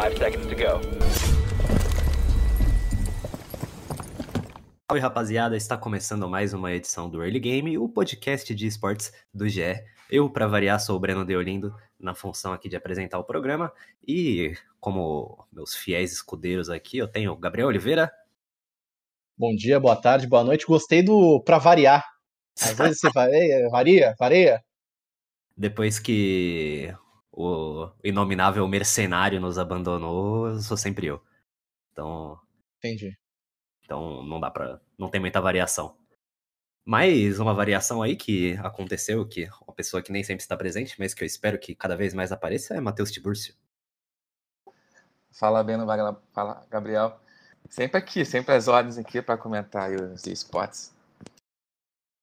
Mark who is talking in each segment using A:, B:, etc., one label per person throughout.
A: Five seconds to go.
B: Salve rapaziada, está começando mais uma edição do Early Game, o podcast de esportes do GE. Eu, para variar, sou o Breno Deolindo, na função aqui de apresentar o programa. E como meus fiéis escudeiros aqui, eu tenho o Gabriel Oliveira.
C: Bom dia, boa tarde, boa noite. Gostei do pra variar. Às vezes você varia, varia, varia.
B: Depois que o inominável mercenário nos abandonou, eu sou sempre eu. Então,
C: Entendi.
B: Então não dá pra. não tem muita variação. Mais uma variação aí que aconteceu, que uma pessoa que nem sempre está presente, mas que eu espero que cada vez mais apareça, é Matheus Tiburcio.
D: Fala, Beno, fala, Gabriel. Sempre aqui, sempre as ordens aqui para comentar os esportes.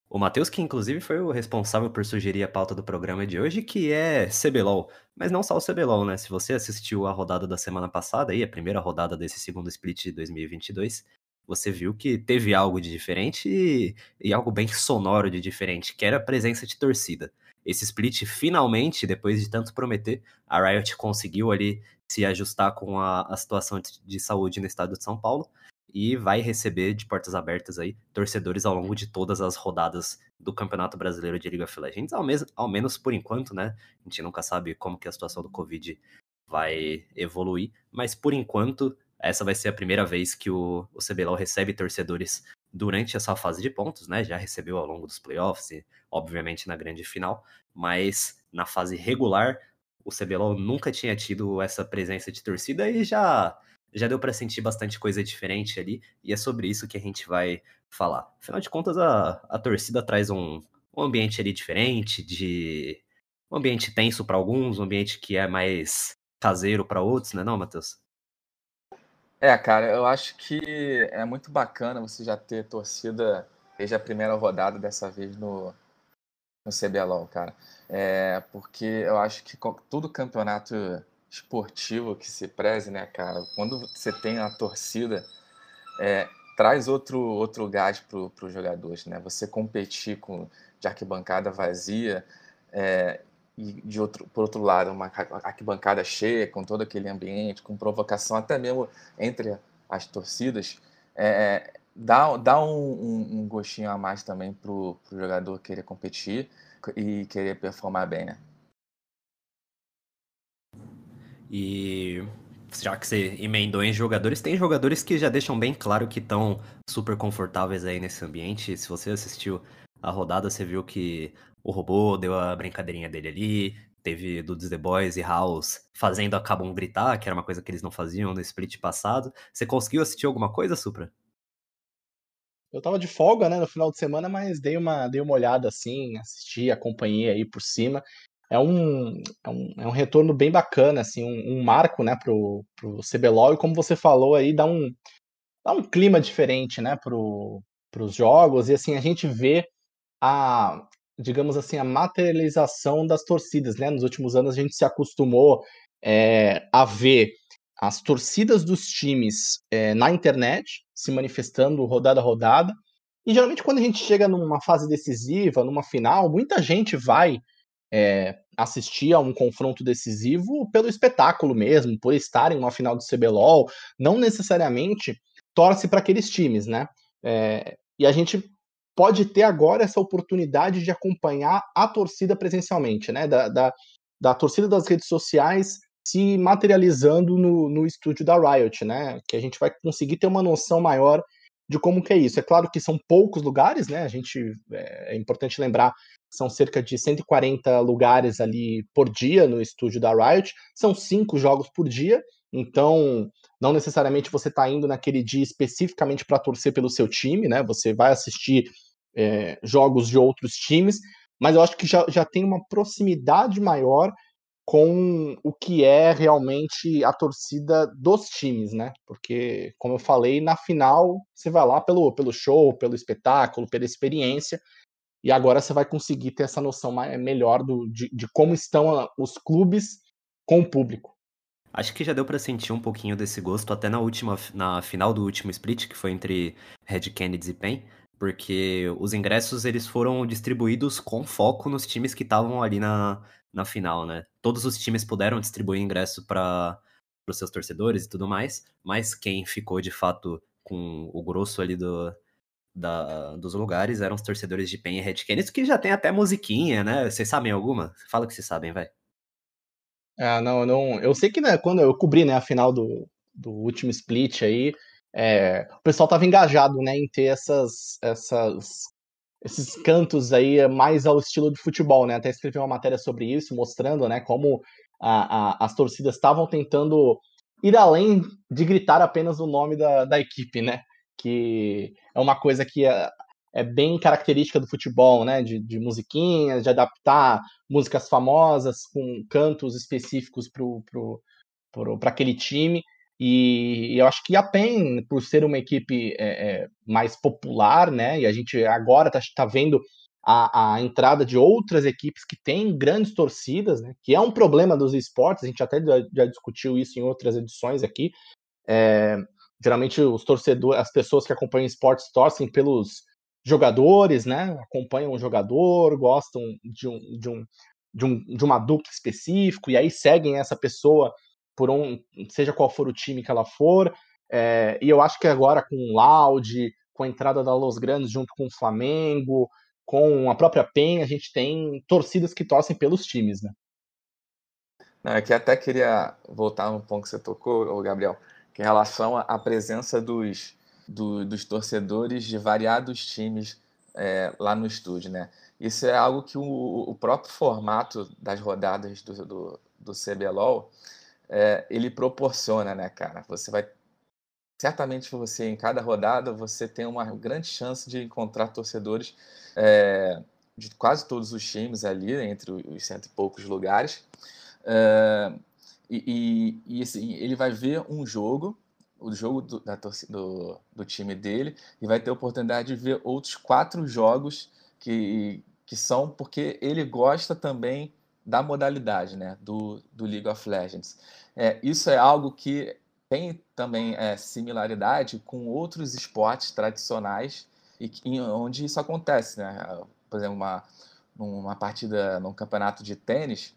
B: O Matheus, que inclusive foi o responsável por sugerir a pauta do programa de hoje, que é CBLOL. Mas não só o CBLOL, né? Se você assistiu a rodada da semana passada, aí, a primeira rodada desse segundo split de 2022, você viu que teve algo de diferente e, e, algo bem sonoro de diferente, que era a presença de torcida. Esse split, finalmente, depois de tanto prometer, a Riot conseguiu ali se ajustar com a, a situação de, de saúde no estado de São Paulo e vai receber de portas abertas aí torcedores ao longo de todas as rodadas do Campeonato Brasileiro de League of Legends, ao, mes ao menos por enquanto, né? A gente nunca sabe como que a situação do Covid vai evoluir, mas por enquanto essa vai ser a primeira vez que o, o CBLOL recebe torcedores durante essa fase de pontos, né? Já recebeu ao longo dos playoffs e, obviamente, na grande final, mas na fase regular, o CBLOL nunca tinha tido essa presença de torcida e já, já deu para sentir bastante coisa diferente ali, e é sobre isso que a gente vai falar. Afinal de contas, a, a torcida traz um, um ambiente ali diferente, de um ambiente tenso para alguns, um ambiente que é mais caseiro para outros, né, não, Matheus?
D: É, cara, eu acho que é muito bacana você já ter torcida desde a primeira rodada, dessa vez no, no CBLOL, cara. É, porque eu acho que todo campeonato esportivo que se preze, né, cara, quando você tem a torcida, é, traz outro, outro gás para os jogadores, né? Você competir com de arquibancada vazia é, e de outro, por outro lado, uma arquibancada cheia, com todo aquele ambiente, com provocação até mesmo entre as torcidas, é, dá, dá um, um, um, gostinho a mais também para o jogador querer competir e querer performar bem, né?
B: E já que você emendou em jogadores, tem jogadores que já deixam bem claro que estão super confortáveis aí nesse ambiente. Se você assistiu a rodada, você viu que o robô deu a brincadeirinha dele ali, teve Dudes The Boys e House fazendo a Cabum gritar, que era uma coisa que eles não faziam no split passado. Você conseguiu assistir alguma coisa, Supra?
C: Eu tava de folga, né, no final de semana, mas dei uma, dei uma olhada assim, assisti, acompanhei aí por cima. É um, é um, é um retorno bem bacana, assim, um, um marco, né, pro, pro CBLOL, e como você falou aí, dá um, dá um clima diferente, né, pro, pros jogos, e assim, a gente vê a, digamos assim, a materialização das torcidas, né? Nos últimos anos a gente se acostumou é, a ver as torcidas dos times é, na internet se manifestando rodada a rodada. E geralmente quando a gente chega numa fase decisiva, numa final, muita gente vai é, assistir a um confronto decisivo pelo espetáculo mesmo, por estar em uma final do CBLOL, não necessariamente torce para aqueles times, né? É, e a gente pode ter agora essa oportunidade de acompanhar a torcida presencialmente, né? Da, da, da torcida das redes sociais se materializando no, no estúdio da Riot, né? Que a gente vai conseguir ter uma noção maior de como que é isso. É claro que são poucos lugares, né? A gente é, é importante lembrar são cerca de 140 lugares ali por dia no estúdio da Riot. São cinco jogos por dia, então não necessariamente você está indo naquele dia especificamente para torcer pelo seu time, né? Você vai assistir é, jogos de outros times, mas eu acho que já, já tem uma proximidade maior com o que é realmente a torcida dos times, né? Porque, como eu falei, na final você vai lá pelo, pelo show, pelo espetáculo, pela experiência, e agora você vai conseguir ter essa noção melhor do, de, de como estão os clubes com o público.
B: Acho que já deu para sentir um pouquinho desse gosto até na última, na final do último split, que foi entre Red Kennedy e PEN, porque os ingressos eles foram distribuídos com foco nos times que estavam ali na, na final, né? Todos os times puderam distribuir ingresso para os seus torcedores e tudo mais, mas quem ficou de fato com o grosso ali do, da, dos lugares eram os torcedores de PEN e Red Kennedy, que já tem até musiquinha, né? Vocês sabem alguma? Fala que vocês sabem, vai.
C: Ah, não, não. Eu sei que né, quando eu cobri né, a final do, do último split aí, é, o pessoal tava engajado né, em ter essas, essas, esses cantos aí mais ao estilo de futebol, né? Até escrevi uma matéria sobre isso, mostrando né, como a, a, as torcidas estavam tentando ir além de gritar apenas o nome da, da equipe, né? Que é uma coisa que é, é bem característica do futebol, né? De, de musiquinhas, de adaptar músicas famosas com cantos específicos para aquele time. E, e, eu acho que a PEN, por ser uma equipe é, é, mais popular, né? E a gente agora está tá vendo a, a, entrada de outras equipes que têm grandes torcidas, né? Que é um problema dos esportes, a gente até já, já discutiu isso em outras edições aqui. É, geralmente os torcedores, as pessoas que acompanham esportes torcem pelos jogadores, né? Acompanham um jogador, gostam de um, de um, de um de uma dupla específico e aí seguem essa pessoa por um, seja qual for o time que ela for. É, e eu acho que agora com o Loud, com a entrada da Los Grandes junto com o Flamengo, com a própria PEN, a gente tem torcidas que torcem pelos times, né?
D: Não, é que até queria voltar no ponto que você tocou, Gabriel, que em relação à presença dos, do, dos torcedores de variados times é, lá no estúdio, né? Isso é algo que o, o próprio formato das rodadas do, do, do CBLOL é, ele proporciona, né, cara? Você vai certamente você em cada rodada você tem uma grande chance de encontrar torcedores é, de quase todos os times ali entre os cento e poucos lugares é, e, e, e assim, ele vai ver um jogo o jogo do, da do, do time dele e vai ter a oportunidade de ver outros quatro jogos que, que são porque ele gosta também da modalidade né, do, do League of Legends. É, isso é algo que tem também é, similaridade com outros esportes tradicionais e em, onde isso acontece. Né? Por exemplo, uma, uma partida num campeonato de tênis,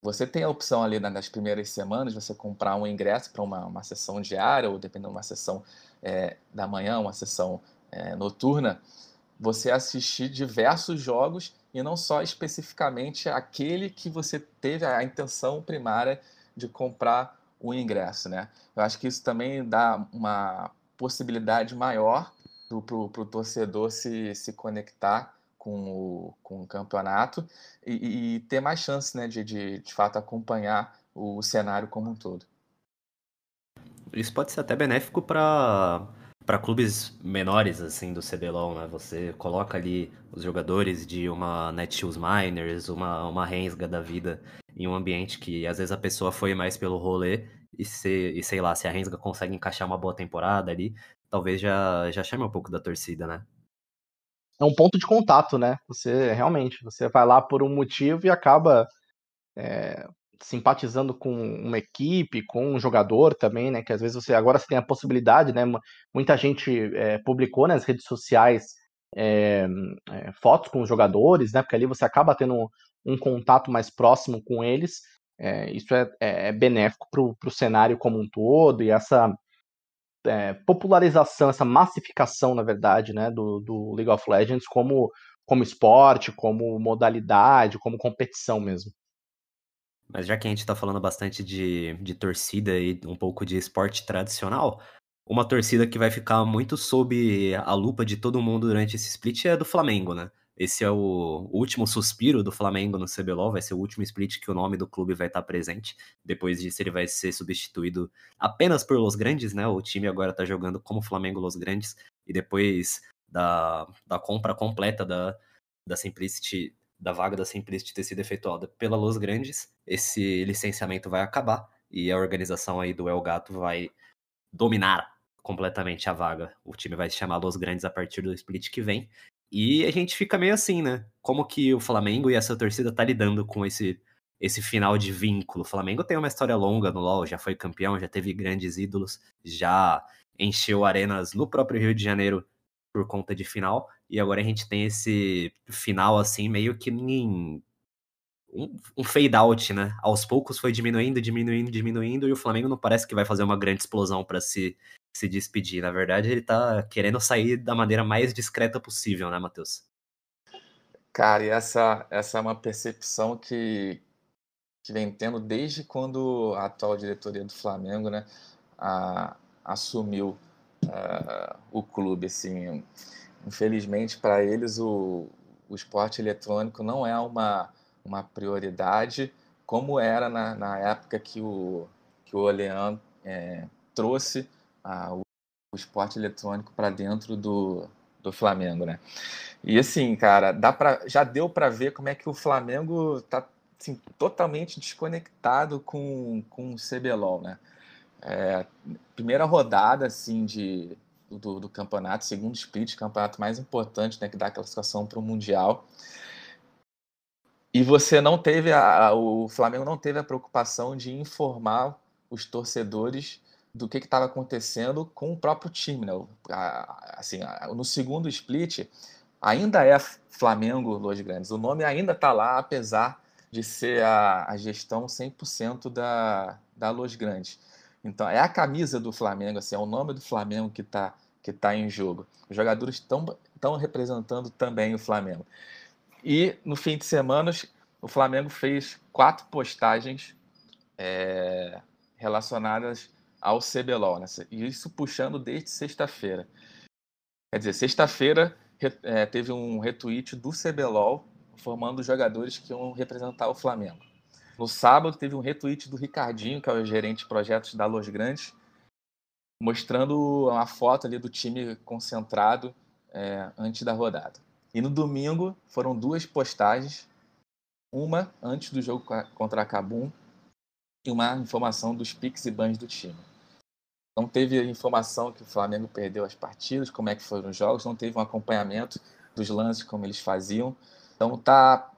D: você tem a opção ali nas primeiras semanas você comprar um ingresso para uma, uma sessão diária ou dependendo de uma sessão é, da manhã, uma sessão é, noturna, você assistir diversos jogos e não só especificamente aquele que você teve a intenção primária de comprar o ingresso, né? Eu acho que isso também dá uma possibilidade maior para o torcedor se, se conectar com o, com o campeonato e, e ter mais chance né, de, de, de fato acompanhar o cenário como um todo.
B: Isso pode ser até benéfico para para clubes menores assim do CBLOL, né? Você coloca ali os jogadores de uma Netshoes Miners, uma uma Rensga da vida em um ambiente que às vezes a pessoa foi mais pelo rolê e, se, e sei lá, se a Rensga consegue encaixar uma boa temporada ali, talvez já já chame um pouco da torcida, né?
C: É um ponto de contato, né? Você realmente, você vai lá por um motivo e acaba é, simpatizando com uma equipe, com um jogador também, né? Que às vezes você agora você tem a possibilidade, né? Muita gente é, publicou nas redes sociais é, é, fotos com os jogadores, né? Porque ali você acaba tendo um, contato mais próximo com eles. Isso é, é, é benéfico para o cenário como um todo e essa popularização, essa massificação, na verdade, né? Do, do League of Legends como como esporte, como modalidade, como competição mesmo.
B: Mas já que a gente está falando bastante de, de torcida e um pouco de esporte tradicional, uma torcida que vai ficar muito sob a lupa de todo mundo durante esse split é do Flamengo, né? Esse é o último suspiro do Flamengo no CBLOL, vai ser o último split que o nome do clube vai estar presente. Depois disso ele vai ser substituído apenas por Los Grandes, né? O time agora está jogando como Flamengo Los Grandes e depois da, da compra completa da, da Simplicity da vaga da Simplicity ter sido efetuada pela Los Grandes, esse licenciamento vai acabar e a organização aí do El Gato vai dominar completamente a vaga. O time vai se chamar Los Grandes a partir do split que vem. E a gente fica meio assim, né? Como que o Flamengo e essa torcida tá lidando com esse esse final de vínculo. O Flamengo tem uma história longa no LoL, já foi campeão, já teve grandes ídolos, já encheu arenas no próprio Rio de Janeiro por conta de final, e agora a gente tem esse final assim, meio que em um, um fade out, né? Aos poucos foi diminuindo, diminuindo, diminuindo, e o Flamengo não parece que vai fazer uma grande explosão para se, se despedir. Na verdade, ele tá querendo sair da maneira mais discreta possível, né, Matheus?
D: Cara, e essa, essa é uma percepção que, que vem tendo desde quando a atual diretoria do Flamengo né, a, assumiu uh, o clube. Assim, infelizmente, para eles, o, o esporte eletrônico não é uma, uma prioridade como era na, na época que o, que o Olean é, trouxe a, o, o esporte eletrônico para dentro do, do Flamengo, né? E assim, cara, dá pra, já deu para ver como é que o Flamengo tá assim, totalmente desconectado com, com o CBLOL, né? É, primeira rodada, assim, de, do, do campeonato, segundo split, campeonato mais importante, né, que dá a classificação para o Mundial. E você não teve, a, o Flamengo não teve a preocupação de informar os torcedores do que estava acontecendo com o próprio time, né? Assim, no segundo split, ainda é Flamengo Los Grandes. O nome ainda está lá, apesar de ser a, a gestão 100% da, da Los Grandes. Então, é a camisa do Flamengo, assim, é o nome do Flamengo que está que tá em jogo. Os jogadores estão representando também o Flamengo. E no fim de semana, o Flamengo fez quatro postagens é, relacionadas ao CBLOL, né? e isso puxando desde sexta-feira. Quer dizer, sexta-feira é, teve um retweet do CBLOL formando os jogadores que iam representar o Flamengo. No sábado teve um retweet do Ricardinho, que é o gerente de projetos da Los Grandes, mostrando uma foto ali do time concentrado é, antes da rodada. E no domingo foram duas postagens, uma antes do jogo contra a Cabum e uma informação dos piques e bans do time. Não teve informação que o Flamengo perdeu as partidas, como é que foram os jogos, não teve um acompanhamento dos lances como eles faziam. Então tá,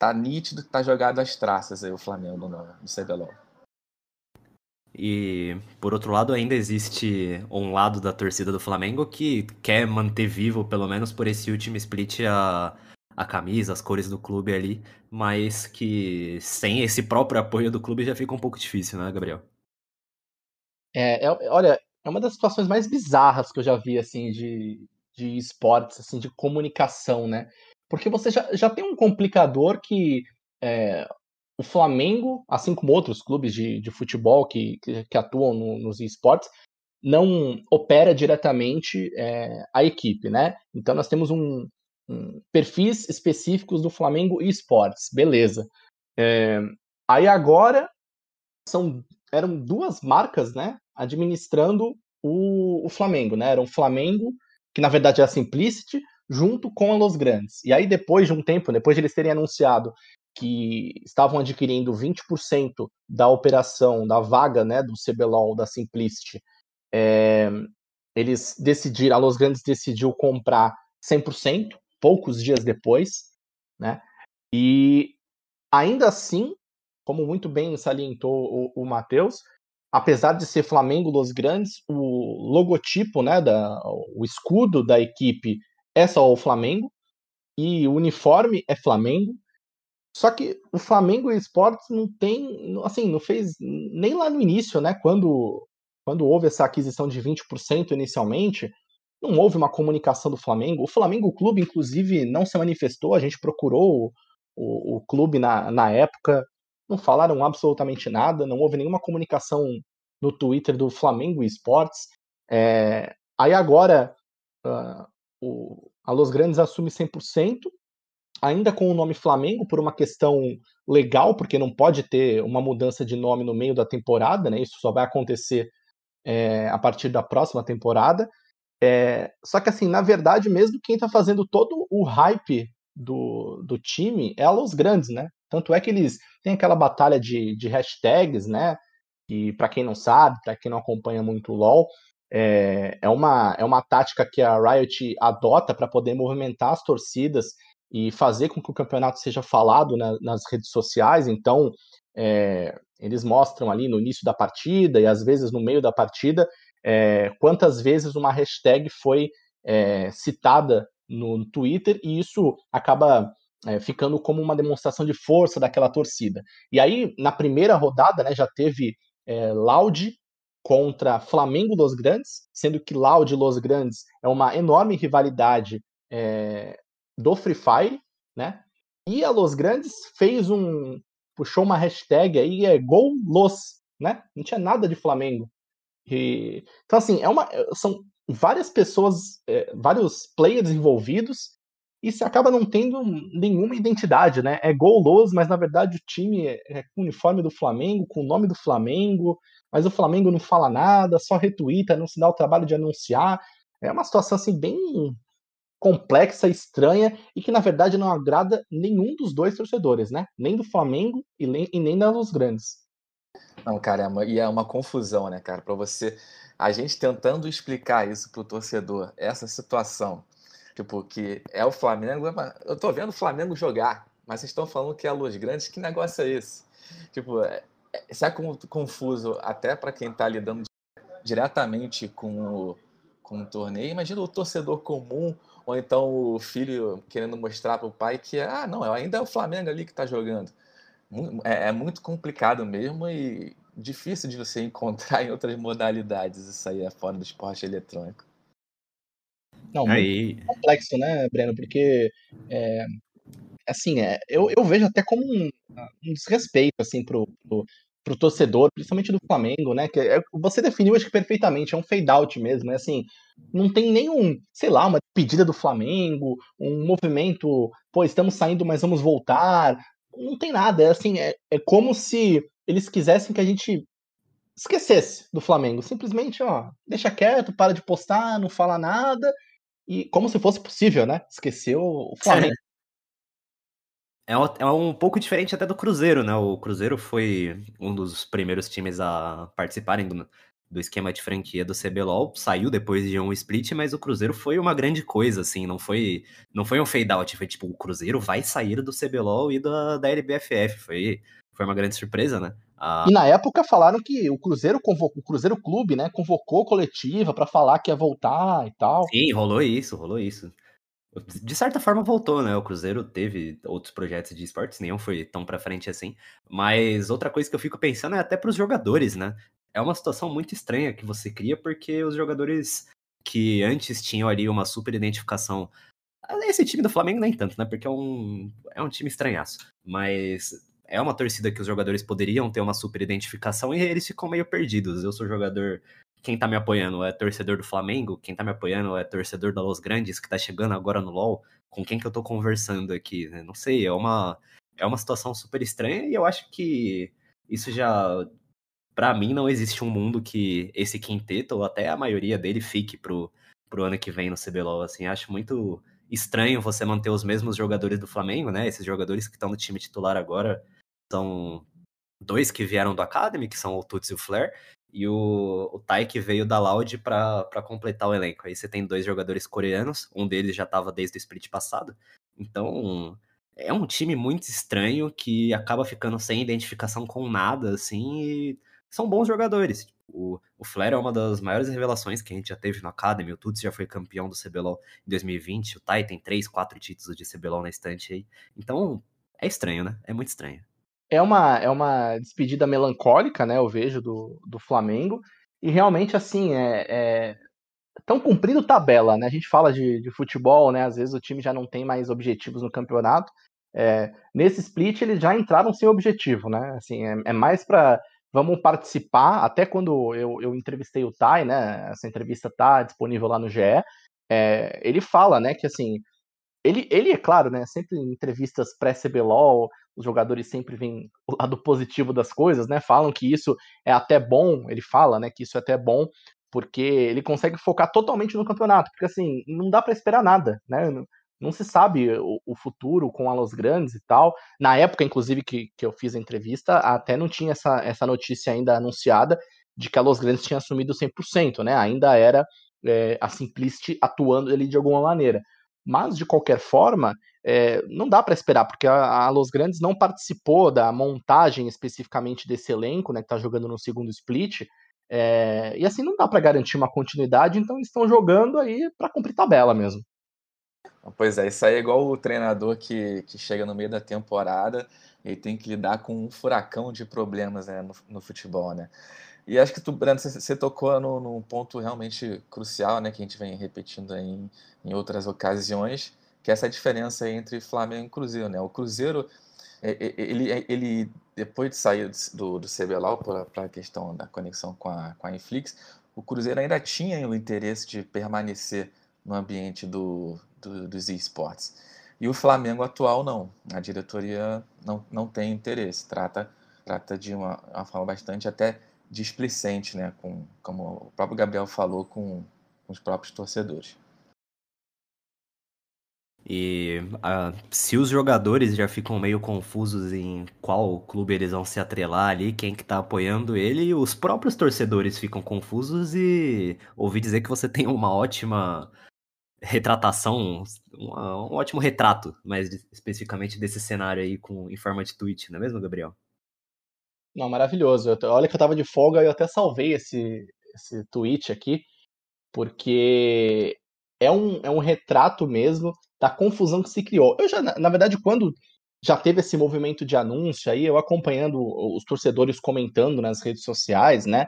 D: tá nítido que tá jogado as traças aí o Flamengo no, no CBLOL.
B: E, por outro lado, ainda existe um lado da torcida do Flamengo que quer manter vivo, pelo menos por esse último split, a, a camisa, as cores do clube ali, mas que sem esse próprio apoio do clube já fica um pouco difícil, né, Gabriel?
C: É, é olha, é uma das situações mais bizarras que eu já vi, assim, de, de esportes, assim, de comunicação, né? Porque você já, já tem um complicador que é, o Flamengo, assim como outros clubes de, de futebol que, que, que atuam no, nos esportes, não opera diretamente é, a equipe, né? Então nós temos um, um perfis específicos do Flamengo esportes, beleza. É, aí agora são eram duas marcas, né? Administrando o, o Flamengo, né? Era o Flamengo, que na verdade é a Simplicity, junto com a Los Grandes. E aí, depois de um tempo, depois de eles terem anunciado que estavam adquirindo 20% da operação, da vaga né, do CBLOL, da Simplicity, é, eles decidiram, a Los Grandes decidiu comprar 100%, poucos dias depois, né? E ainda assim, como muito bem salientou o, o Matheus, apesar de ser Flamengo Los Grandes, o logotipo, né, da, o escudo da equipe é só o Flamengo e o uniforme é Flamengo. Só que o Flamengo Esportes não tem, assim, não fez nem lá no início, né? Quando, quando houve essa aquisição de 20% inicialmente, não houve uma comunicação do Flamengo. O Flamengo Clube, inclusive, não se manifestou. A gente procurou o, o, clube na, na época, não falaram absolutamente nada, não houve nenhuma comunicação no Twitter do Flamengo Esportes. É, aí agora, uh, o, a Los Grandes assume 100%, ainda com o nome Flamengo, por uma questão legal, porque não pode ter uma mudança de nome no meio da temporada, né? Isso só vai acontecer é, a partir da próxima temporada. É, só que, assim, na verdade, mesmo quem está fazendo todo o hype do, do time é a Los Grandes, né? Tanto é que eles têm aquela batalha de, de hashtags, né? E para quem não sabe, para quem não acompanha muito o LoL, é, é, uma, é uma tática que a Riot adota para poder movimentar as torcidas e fazer com que o campeonato seja falado na, nas redes sociais. Então, é, eles mostram ali no início da partida e às vezes no meio da partida é, quantas vezes uma hashtag foi é, citada no Twitter e isso acaba é, ficando como uma demonstração de força daquela torcida. E aí, na primeira rodada, né, já teve é, Loud contra Flamengo Los Grandes, sendo que Loud e Los Grandes é uma enorme rivalidade é, do Free Fire, né? E a Los Grandes fez um. puxou uma hashtag aí, é Gol Los, né? Não tinha nada de Flamengo. E, então, assim, é uma, são várias pessoas, é, vários players envolvidos, e se acaba não tendo nenhuma identidade, né? É Gol Los, mas na verdade o time é, é com o uniforme do Flamengo, com o nome do Flamengo, mas o Flamengo não fala nada, só retuita, não se dá o trabalho de anunciar. É uma situação assim bem complexa, estranha e que na verdade não agrada nenhum dos dois torcedores, né? Nem do Flamengo e nem, e nem dos grandes.
D: Não, caramba, e é uma confusão, né, cara? Para você, a gente tentando explicar isso pro torcedor, essa situação, tipo que é o Flamengo, eu tô vendo o Flamengo jogar, mas vocês estão falando que é a Luz Grandes, que negócio é esse? Tipo, é, é, isso é confuso até para quem tá lidando diretamente com o, com o torneio. Imagina o torcedor comum ou então o filho querendo mostrar para o pai que ah, não, ainda é o Flamengo ali que está jogando. É, é, muito complicado mesmo e difícil de você encontrar em outras modalidades. Isso aí é fora do esporte eletrônico.
C: Não, aí... complexo, né, Breno? Porque é, assim, é, eu, eu vejo até como um, um desrespeito assim pro, pro, pro torcedor, principalmente do Flamengo, né? Que é, você definiu acho que perfeitamente, é um fade out mesmo, é assim, não tem nenhum, sei lá, uma pedida do Flamengo, um movimento, pô, estamos saindo, mas vamos voltar. Não tem nada, é assim, é, é como se eles quisessem que a gente esquecesse do Flamengo, simplesmente, ó, deixa quieto, para de postar, não fala nada, e como se fosse possível, né? Esquecer o Flamengo.
B: É, é um pouco diferente até do Cruzeiro, né? O Cruzeiro foi um dos primeiros times a participarem do, do esquema de franquia do CBLOL, saiu depois de um split, mas o Cruzeiro foi uma grande coisa, assim, não foi não foi um fade out, foi tipo, o Cruzeiro vai sair do CBLOL e da, da LBFF, foi, foi uma grande surpresa, né?
C: Ah... E na época falaram que o Cruzeiro convocou, o Cruzeiro Clube, né, convocou coletiva para falar que ia voltar e tal.
B: Sim, rolou isso, rolou isso de certa forma voltou, né? O Cruzeiro teve outros projetos de esportes, nenhum foi tão para frente assim. Mas outra coisa que eu fico pensando é até para os jogadores, né? É uma situação muito estranha que você cria porque os jogadores que antes tinham ali uma super identificação. Esse time do Flamengo nem tanto, né? Porque é um, é um time estranhaço. Mas é uma torcida que os jogadores poderiam ter uma super identificação e eles ficam meio perdidos. Eu sou jogador quem tá me apoiando é torcedor do Flamengo, quem tá me apoiando é torcedor da Los Grandes, que tá chegando agora no LoL, com quem que eu tô conversando aqui, né? Não sei, é uma, é uma situação super estranha e eu acho que isso já, para mim, não existe um mundo que esse quinteto, ou até a maioria dele, fique pro, pro ano que vem no CBLOL, assim, acho muito estranho você manter os mesmos jogadores do Flamengo, né? Esses jogadores que estão no time titular agora são dois que vieram do Academy, que são o Tuts e o Flair, e o, o Tai que veio da Loud para completar o elenco. Aí você tem dois jogadores coreanos, um deles já estava desde o split passado. Então, é um time muito estranho que acaba ficando sem identificação com nada, assim, e são bons jogadores. O, o Flair é uma das maiores revelações que a gente já teve no Academy. O Tuts já foi campeão do CBLOL em 2020. O Tai tem três, quatro títulos de CBLOL na estante aí. Então, é estranho, né? É muito estranho
C: é uma, é uma despedida melancólica, né? Eu vejo do, do Flamengo. E realmente, assim, é, é tão cumprindo tabela, né? A gente fala de, de futebol, né? Às vezes o time já não tem mais objetivos no campeonato. É, nesse split eles já entraram sem objetivo, né? Assim, é, é mais para vamos participar. Até quando eu, eu entrevistei o Tai, né? Essa entrevista tá disponível lá no GE. É, ele fala, né? Que assim ele, ele, é claro, né? Sempre em entrevistas pré-CBLOL, os jogadores sempre veem o lado positivo das coisas, né? Falam que isso é até bom, ele fala, né? Que isso é até bom, porque ele consegue focar totalmente no campeonato, porque assim, não dá para esperar nada, né? não se sabe o, o, futuro com a Los Grandes e tal. Na época, inclusive, que, que eu fiz a entrevista, até não tinha essa, essa notícia ainda anunciada de que a Los Grandes tinha assumido 100%, né? Ainda era é, a Simplicity atuando ali de alguma maneira. Mas, de qualquer forma, é, não dá para esperar, porque a, a, Los Grandes não participou da montagem especificamente desse elenco, né, que está jogando no segundo split, é, e assim não dá para garantir uma continuidade, então eles estão jogando aí para cumprir tabela mesmo.
D: Pois é, isso aí é igual o treinador que, que chega no meio da temporada e tem que lidar com um furacão de problemas né, no, no futebol, né? E acho que tu, Brando, você, tocou no, num ponto realmente crucial, né, que a gente vem repetindo em, em outras ocasiões, que é essa diferença entre Flamengo e Cruzeiro, né? O Cruzeiro, ele, ele depois de sair do, do CBLOL para a questão da conexão com a, com a Inflix, o Cruzeiro ainda tinha o interesse de permanecer no ambiente do, do, dos esportes. E o Flamengo atual não. A diretoria não, não tem interesse. Trata, trata de uma, uma forma bastante até displicente, né? Com, como o próprio Gabriel falou, com, com os próprios torcedores.
B: E uh, se os jogadores já ficam meio confusos em qual clube eles vão se atrelar ali, quem que tá apoiando ele, os próprios torcedores ficam confusos e ouvi dizer que você tem uma ótima retratação, um, ótimo retrato, mais especificamente desse cenário aí com, em forma de tweet, não é mesmo, Gabriel?
C: Não, maravilhoso. Eu, olha que eu tava de folga e eu até salvei esse, esse tweet aqui, porque é um, é um retrato mesmo da confusão que se criou. Eu já, na verdade, quando já teve esse movimento de anúncio aí, eu acompanhando os torcedores comentando nas redes sociais, né?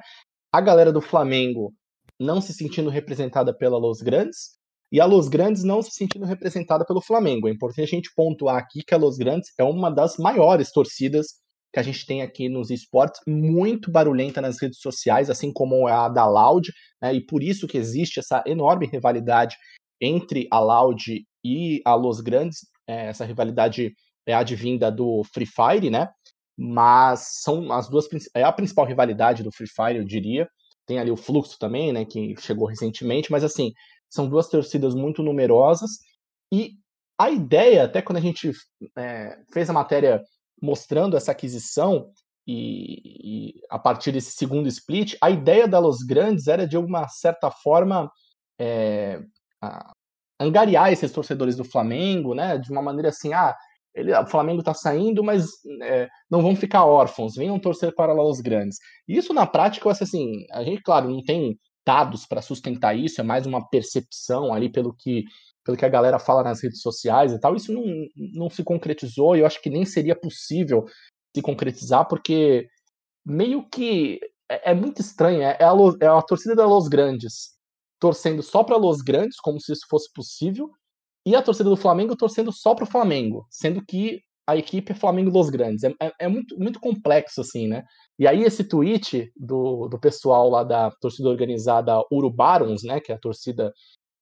C: A galera do Flamengo não se sentindo representada pela Los Grandes e a Los Grandes não se sentindo representada pelo Flamengo. É importante a gente pontuar aqui que a Los Grandes é uma das maiores torcidas que a gente tem aqui nos esportes, muito barulhenta nas redes sociais, assim como a da Loud, né, e por isso que existe essa enorme rivalidade entre a Loud e a Los Grandes, é, essa rivalidade é advinda do Free Fire, né? Mas são as duas é a principal rivalidade do Free Fire, eu diria. Tem ali o Fluxo também, né, que chegou recentemente, mas assim, são duas torcidas muito numerosas e a ideia, até quando a gente é, fez a matéria mostrando essa aquisição e, e, a partir desse segundo split, a ideia da Los Grandes era de uma certa forma é, angariar esses torcedores do Flamengo, né? De uma maneira assim, ah, ele, o Flamengo está saindo, mas é, não vão ficar órfãos, venham torcer para Los Grandes. E isso na prática, assim, a gente, claro, não tem dados para sustentar isso, é mais uma percepção ali pelo que pelo que a galera fala nas redes sociais e tal, isso não, não se concretizou e eu acho que nem seria possível se concretizar, porque meio que é, é muito estranho, é, é, a, é a torcida da Los Grandes torcendo só para Los Grandes, como se isso fosse possível, e a torcida do Flamengo torcendo só para o Flamengo, sendo que a equipe é Flamengo Los Grandes. É, é, é, muito, muito complexo, assim, né? E aí esse tweet do, do pessoal lá da torcida organizada Urubarons, né? Que é a torcida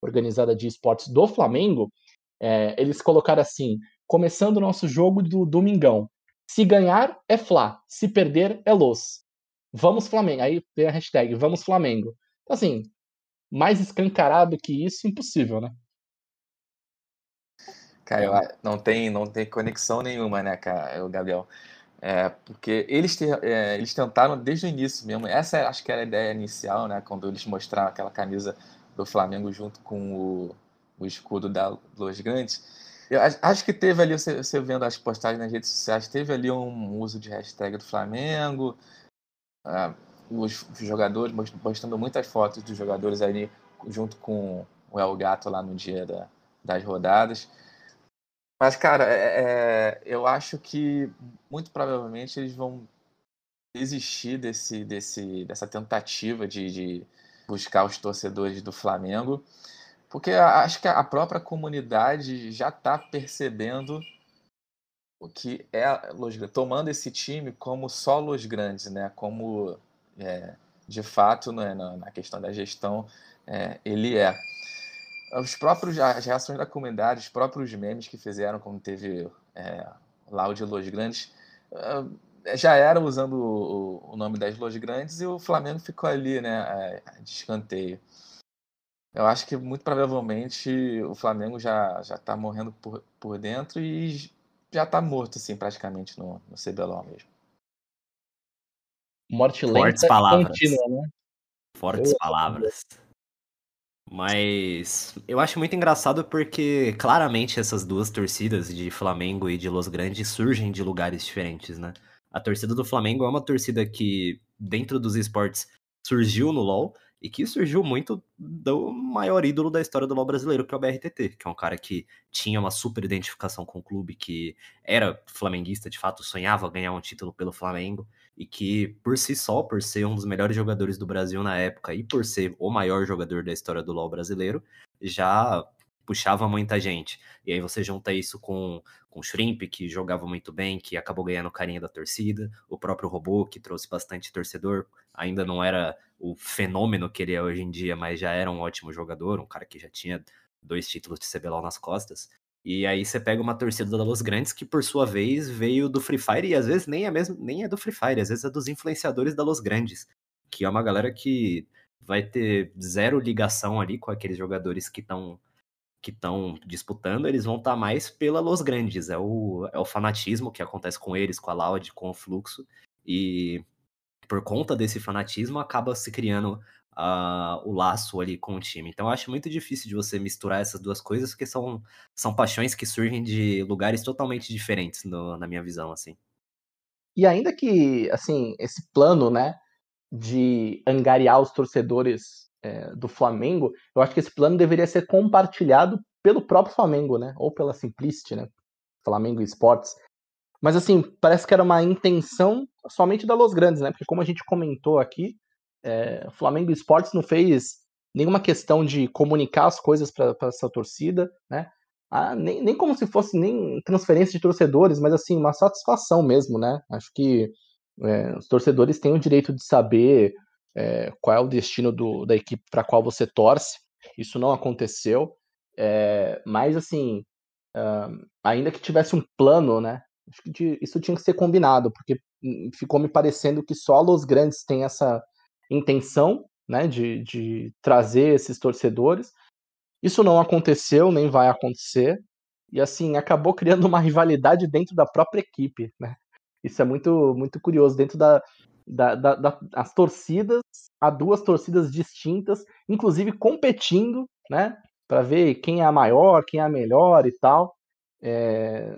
C: organizada de esportes do Flamengo, é, eles colocaram assim, começando o nosso jogo do Domingão. Se ganhar, é Fla. Se perder, é Los. Vamos Flamengo. Aí tem a hashtag Vamos Flamengo. Então, assim, mais escancarado que isso, impossível, né?
D: Cara, não tem, não tem conexão nenhuma, né, cara, o Gabriel? É, porque eles, te, é, eles tentaram desde o início mesmo. Essa acho que era a ideia inicial, né? Quando eles mostraram aquela camisa do Flamengo junto com o, o escudo da Los Grandes. Eu acho que teve ali, você, você vendo as postagens nas redes sociais, teve ali um uso de hashtag do Flamengo, uh, os jogadores, postando muitas fotos dos jogadores ali junto com o El Gato lá no dia da, das rodadas. Mas, cara, é, é, eu acho que muito provavelmente eles vão desistir desse, desse, dessa tentativa de, de buscar os torcedores do Flamengo, porque acho que a própria comunidade já está percebendo o que é Los tomando esse time como só Los Grandes, né? Como é, de fato, né, na, questão da gestão, é, ele é os próprios as reações da comunidade, os próprios memes que fizeram, como teve é, lá o de Los Grandes, uh, já era usando o, o, nome das Los Grandes e o Flamengo ficou ali, né, de escanteio. Eu acho que muito provavelmente o Flamengo já, já tá morrendo por, por dentro e já tá morto, assim, praticamente no, no CBLOL mesmo.
C: Morte
B: Fortes
C: lenta
B: palavras.
C: contínua, né?
B: Fortes
C: Eu-
B: palavras. Mas eu acho muito engraçado porque claramente essas duas torcidas de Flamengo e de Los Grandes surgem de lugares diferentes, né? A torcida do Flamengo é uma torcida que, dentro dos esportes, surgiu no LoL e que surgiu muito do maior ídolo da história do LoL brasileiro, que é o BRTT, que é um cara que tinha uma super identificação com o clube, que era flamenguista de fato, sonhava ganhar um título pelo Flamengo e que, por si só, por ser um dos melhores jogadores do Brasil na época e por ser o maior jogador da história do LoL brasileiro, já puxava muita gente. E aí você junta isso com, com o Shrimp, que jogava muito bem, que acabou ganhando carinho da torcida, o próprio Robô, que trouxe bastante torcedor, ainda não era o fenômeno que ele é hoje em dia, mas já era um ótimo jogador, um cara que já tinha dois títulos de CBLOL nas costas. E aí você pega uma torcida da Los Grandes que, por sua vez, veio do Free Fire e às vezes nem é mesmo, nem é do Free Fire, às vezes é dos influenciadores da Los Grandes, que é uma galera que vai ter zero ligação ali com aqueles jogadores que estão que estão disputando, eles vão estar mais pela Los Grandes, é o, é o fanatismo que acontece com eles, com a Loud, com o Fluxo, e por conta desse fanatismo acaba se criando uh, o laço ali com o time. Então eu acho muito difícil de você misturar essas duas coisas, porque são, são paixões que surgem de lugares totalmente diferentes no- na minha visão, assim.
C: E ainda que, assim, esse plano, né, de angariar os torcedores é, do Flamengo, eu acho que esse plano deveria ser compartilhado pelo próprio Flamengo, né, ou pela Simplicity, né, Flamengo Esportes. Mas, assim, parece que era uma intenção somente da Los Grandes, né, porque como a gente comentou aqui, é, Flamengo Esportes não fez nenhuma questão de comunicar as coisas para essa torcida, né, ah, nem, nem como se fosse nem transferência de torcedores, mas assim, uma satisfação mesmo, né? Acho que é, os torcedores têm o direito de saber é, qual é o destino do, da equipe para qual você torce. Isso não aconteceu. É, mas assim, ainda que tivesse um plano, né? Acho que de- isso tinha que ser combinado, porque hum, ficou me parecendo que só Los Grandes têm essa intenção, né? De, de trazer esses torcedores. Isso não aconteceu, nem vai acontecer. E assim, acabou criando uma rivalidade dentro da própria equipe, né? Isso é muito, muito curioso. Dentro da, da, da- da- as torcidas, há duas torcidas distintas, inclusive competindo, né? Para ver quem é a maior, quem é a melhor e tal. É,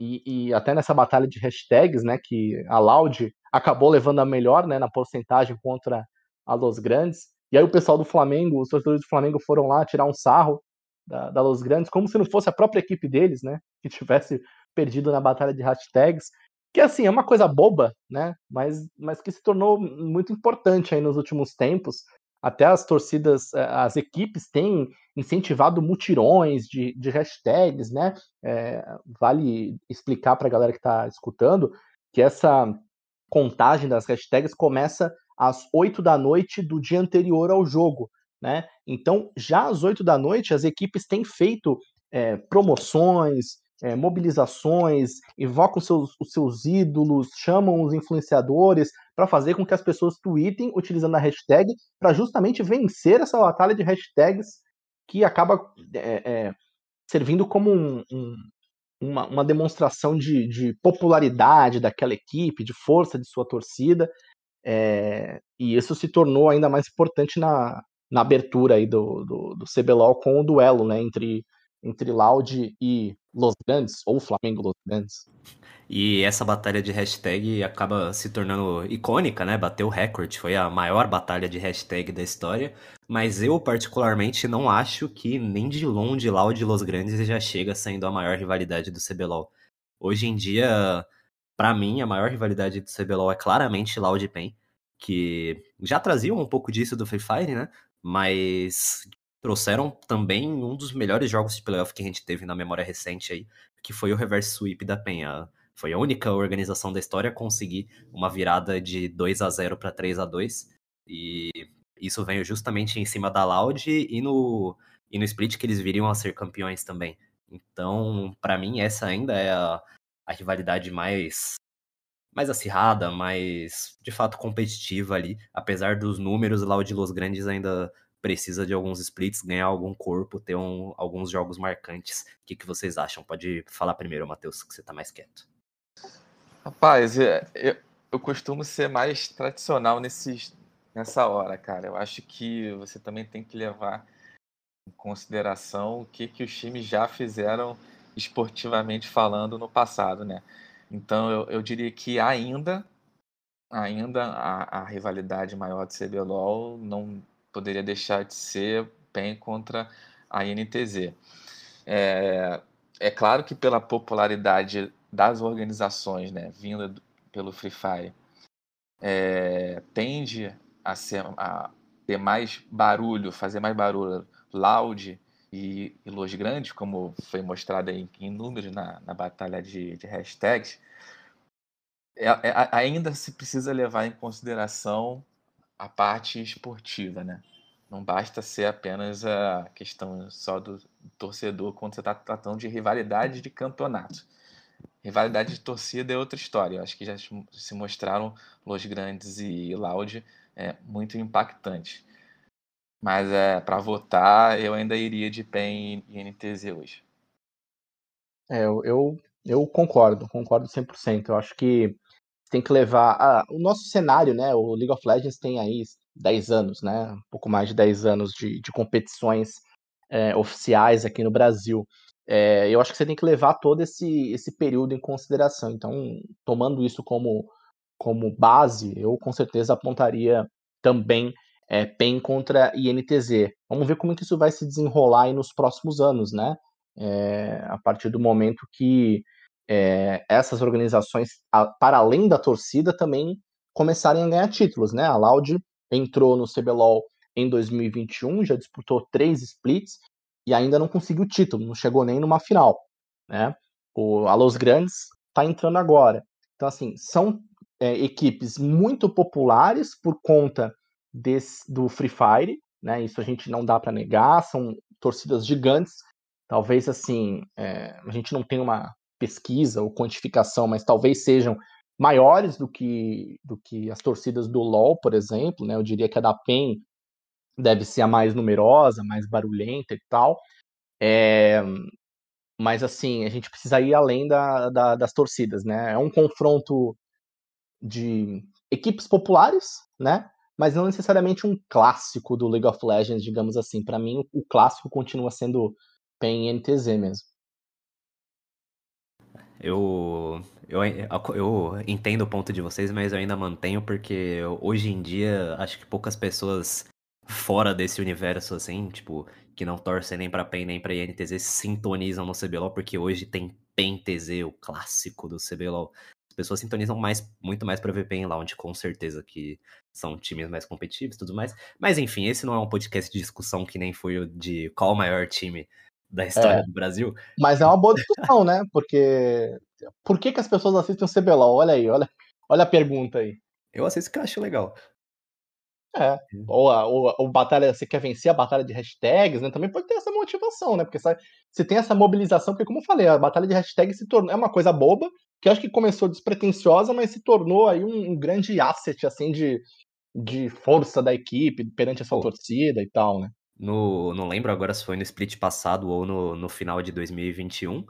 C: E, e até nessa batalha de hashtags, né? Que a Loud acabou levando a melhor, né? Na porcentagem contra a Los Grandes. E aí o pessoal do Flamengo, os torcedores do Flamengo foram lá tirar um sarro da, da Los Grandes, como se não fosse a própria equipe deles, né? Que tivesse perdido na batalha de hashtags. Que assim, é uma coisa boba, né? Mas, mas que se tornou muito importante aí nos últimos tempos. Até as torcidas, eh, as equipes têm incentivado mutirões de, de hashtags, né? É, vale explicar para a galera que está escutando que essa contagem das hashtags começa às 8 da noite do dia anterior ao jogo, né? Então, já às 8 da noite, as equipes têm feito é, promoções, é, mobilizações, invocam seus, os seus ídolos, chamam os influenciadores para fazer com que as pessoas tweetem utilizando a hashtag para justamente vencer essa batalha de hashtags que acaba é, é, servindo como um- um- uma, uma demonstração de, de popularidade daquela equipe, de força de sua torcida. É, e isso se tornou ainda mais importante na, na abertura aí do, do, do CBLOL com o duelo né, entre, entre Loud e Los Grandes, ou Flamengo Los Grandes.
B: E essa batalha de hashtag acaba se tornando icônica, né? Bateu o recorde, foi a maior batalha de hashtag da história. Mas eu, particularmente, não acho que nem de longe Loud e Los Grandes já chega sendo a maior rivalidade do CBLOL. Hoje em dia, pra mim, a maior rivalidade do CBLOL é claramente Loud PEN, que já traziam um pouco disso do Free Fire, né? Mas trouxeram também um dos melhores jogos de playoff que a gente teve na memória recente aí, que foi o Reverse Sweep da PEN. A- Foi a única organização da história a conseguir uma virada de 2 a 0 para 3 a 2 e isso veio justamente em cima da Loud e no, e no split que eles viriam a ser campeões também. Então, pra mim, essa ainda é a, a rivalidade mais mais acirrada, mais de fato competitiva ali, apesar dos números, Loud e Los Grandes ainda precisa de alguns splits, ganhar algum corpo, ter um, alguns jogos marcantes. O que, que vocês acham? Pode falar primeiro, Matheus, que você tá mais quieto.
D: Rapaz, é, eu, eu costumo ser mais tradicional nesses, nessa hora, cara. Eu acho que você também tem que levar em consideração o que, que os times já fizeram esportivamente falando no passado, né? Então eu, eu diria que ainda, ainda a, a rivalidade maior do CBLOL não poderia deixar de ser PEN contra a INTZ. É, é claro que pela popularidade das organizações, né, vinda pelo Free Fire, é, tende a, ser, a ter mais barulho, fazer mais barulho, loud e, e Los Grandes, como foi mostrado em, em números na, na batalha de, de hashtags, é, é, ainda se precisa levar em consideração a parte esportiva, né? Não basta ser apenas a questão só do torcedor quando você está tratando de rivalidade de campeonato. Rivalidade de torcida é outra história. Eu acho que já se mostraram Los Grandes e Loud é, muito impactantes. Mas é, para votar, eu ainda iria de PEN e NTZ hoje.
C: É, eu, eu concordo, concordo 100%. Eu acho que tem que levar. Ah, o nosso cenário, né? O League of Legends tem aí 10 anos, né? Um pouco mais de 10 anos de, de competições é, oficiais aqui no Brasil. É, eu acho que você tem que levar todo esse, esse período em consideração. Então, tomando isso como, como base, eu com certeza apontaria também é, PEN contra INTZ. Vamos ver como que isso vai se desenrolar nos próximos anos, né? É, a partir do momento que é, essas organizações, a, para além da torcida, também começarem a ganhar títulos, né? A Loud entrou no CBLOL em 2021, já disputou três splits e ainda não conseguiu título, não chegou nem numa final, né? O a Los Grandes está entrando agora. Então, assim, são é, equipes muito populares por conta desse, do Free Fire, né? Isso a gente não dá para negar, são torcidas gigantes. Talvez assim, é, a gente não tenha uma pesquisa ou quantificação, mas talvez sejam maiores do que, do que as torcidas do LoL, por exemplo, né? Eu diria que a da PEN deve ser a mais numerosa, mais barulhenta e tal. É, mas assim, a gente precisa ir além da, da, das torcidas, né? É um confronto de equipes populares, né? mas não necessariamente um clássico do League of Legends, digamos assim. Para mim, o clássico continua sendo PEN NTZ mesmo.
B: Eu, eu, eu entendo o ponto de vocês, mas eu ainda mantenho porque hoje em dia acho que poucas pessoas fora desse universo, assim, tipo, que não torcem nem pra PEN nem pra INTZ, sintonizam no CBLOL, porque hoje tem PEN-TZ, o clássico do CBLOL. As pessoas sintonizam mais, muito mais pra VPN Lounge, com certeza, que são times mais competitivos e tudo mais. Mas enfim, esse não é um podcast de discussão que nem foi o de qual o maior time da história é, do Brasil.
C: Mas é uma boa discussão, né? Porque por que, que as pessoas assistem o CBLOL? Olha aí, olha, olha a pergunta aí.
B: Eu assisto que eu acho legal.
C: É. Ou, a, ou, ou batalha, você quer vencer a batalha de hashtags, né? Também pode ter essa motivação, né? Porque você tem essa mobilização, porque como eu falei, a batalha de hashtags se tornou é uma coisa boba, que acho que começou despretensiosa, mas se tornou aí um, um grande asset, assim, de, de força da equipe perante a sua Pô. torcida e tal, né?
B: No, não lembro agora se foi no split passado ou no, no final de 2021,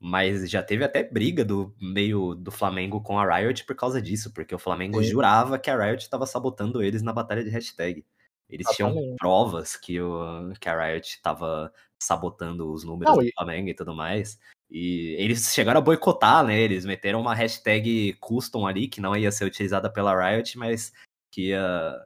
B: mas já teve até briga do meio do Flamengo com a Riot por causa disso, porque o Flamengo é. jurava que a Riot estava sabotando eles na batalha de hashtag. Eles tinham provas que, o, que a Riot estava sabotando os números não, do Flamengo e tudo mais. E eles chegaram a boicotar, né? Eles meteram uma hashtag custom ali, que não ia ser utilizada pela Riot, mas que ia,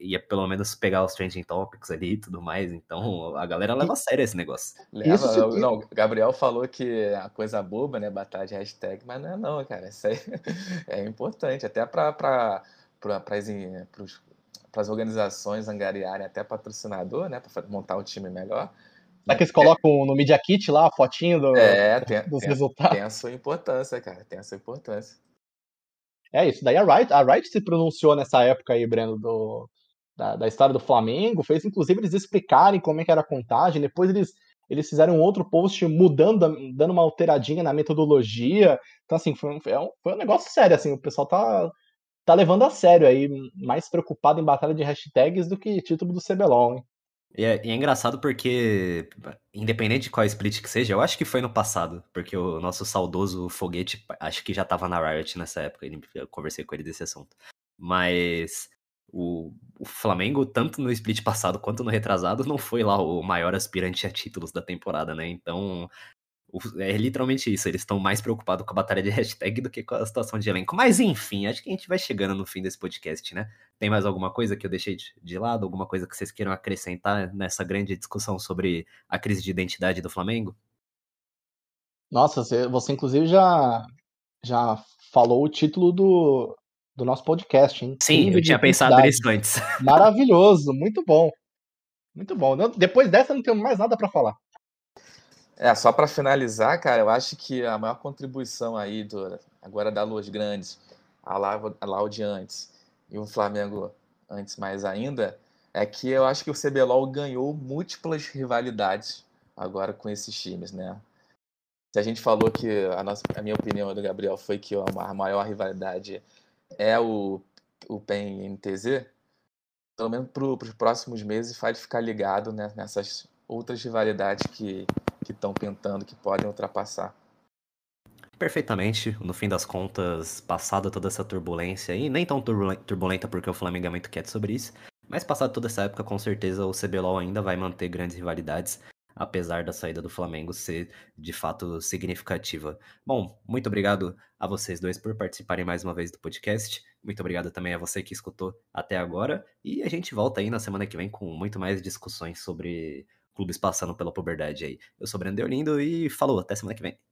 B: ia pelo menos pegar os trending topics ali e tudo mais. Então a galera leva a sério esse negócio.
D: Leva, Isso, não, o Gabriel falou que é a coisa boba, né? Batalha de hashtag, mas não é não, cara. Isso aí é importante, até para para as organizações angariarem até patrocinador, né? Para montar um time melhor.
C: Será que eles colocam no Media Kit lá a fotinho do,
D: é, tem, dos tem, resultados? Tem a sua importância, cara. Tem a sua importância.
C: É isso. Daí a Wright, a Wright se pronunciou nessa época aí, Breno, do, da, da história do Flamengo. Fez inclusive eles explicarem como é que era a contagem. Depois eles, eles fizeram outro post mudando, dando uma alteradinha na metodologia. Então, assim, foi um, foi um, negócio sério. Assim, o pessoal tá, tá levando a sério aí, mais preocupado em batalha de hashtags do que título do CBLOL, hein?
B: E é, e é engraçado porque, independente de qual split que seja, eu acho que foi no passado, porque o nosso saudoso foguete, acho que já tava na Riot nessa época, eu conversei com ele desse assunto. Mas o, o, Flamengo, tanto no split passado quanto no retrasado, não foi lá o maior aspirante a títulos da temporada, né? Então, é literalmente isso. Eles estão mais preocupados com a batalha de hashtag do que com a situação de elenco. Mas enfim, acho que a gente vai chegando no fim desse podcast, né? Tem mais alguma coisa que eu deixei de lado? Alguma coisa que vocês queiram acrescentar nessa grande discussão sobre a crise de identidade do Flamengo?
C: Nossa, você, você inclusive já, já falou o título do, do nosso podcast, hein?
B: Sim, eu tinha pensado nisso antes.
C: Maravilhoso, muito bom. Muito bom. Depois dessa, não tenho mais nada para falar.
D: É, só para finalizar, cara, eu acho que a maior contribuição aí do, agora da Luz Grandes, a Laude antes e o Flamengo antes mais ainda, é que eu acho que o CBLOL ganhou múltiplas rivalidades agora com esses times, né? Se a gente falou que a, nossa, a minha opinião do Gabriel foi que a maior rivalidade é o, o PEN NTZ, pelo menos para os próximos meses faz ficar ligado né, nessas outras rivalidades que estão pintando que podem ultrapassar.
B: Perfeitamente. No fim das contas, passada toda essa turbulência aí, nem tão turbulenta porque o Flamengo é muito quieto sobre isso, mas passada toda essa época, com certeza o CBLOL ainda vai manter grandes rivalidades, apesar da saída do Flamengo ser de fato significativa. Bom, muito obrigado a vocês dois por participarem mais uma vez do podcast. Muito obrigado também a você que escutou até agora. E a gente volta aí na semana que vem com muito mais discussões sobre clubes passando pela puberdade aí. Eu sou Brando Deolindo e falou, até semana que vem.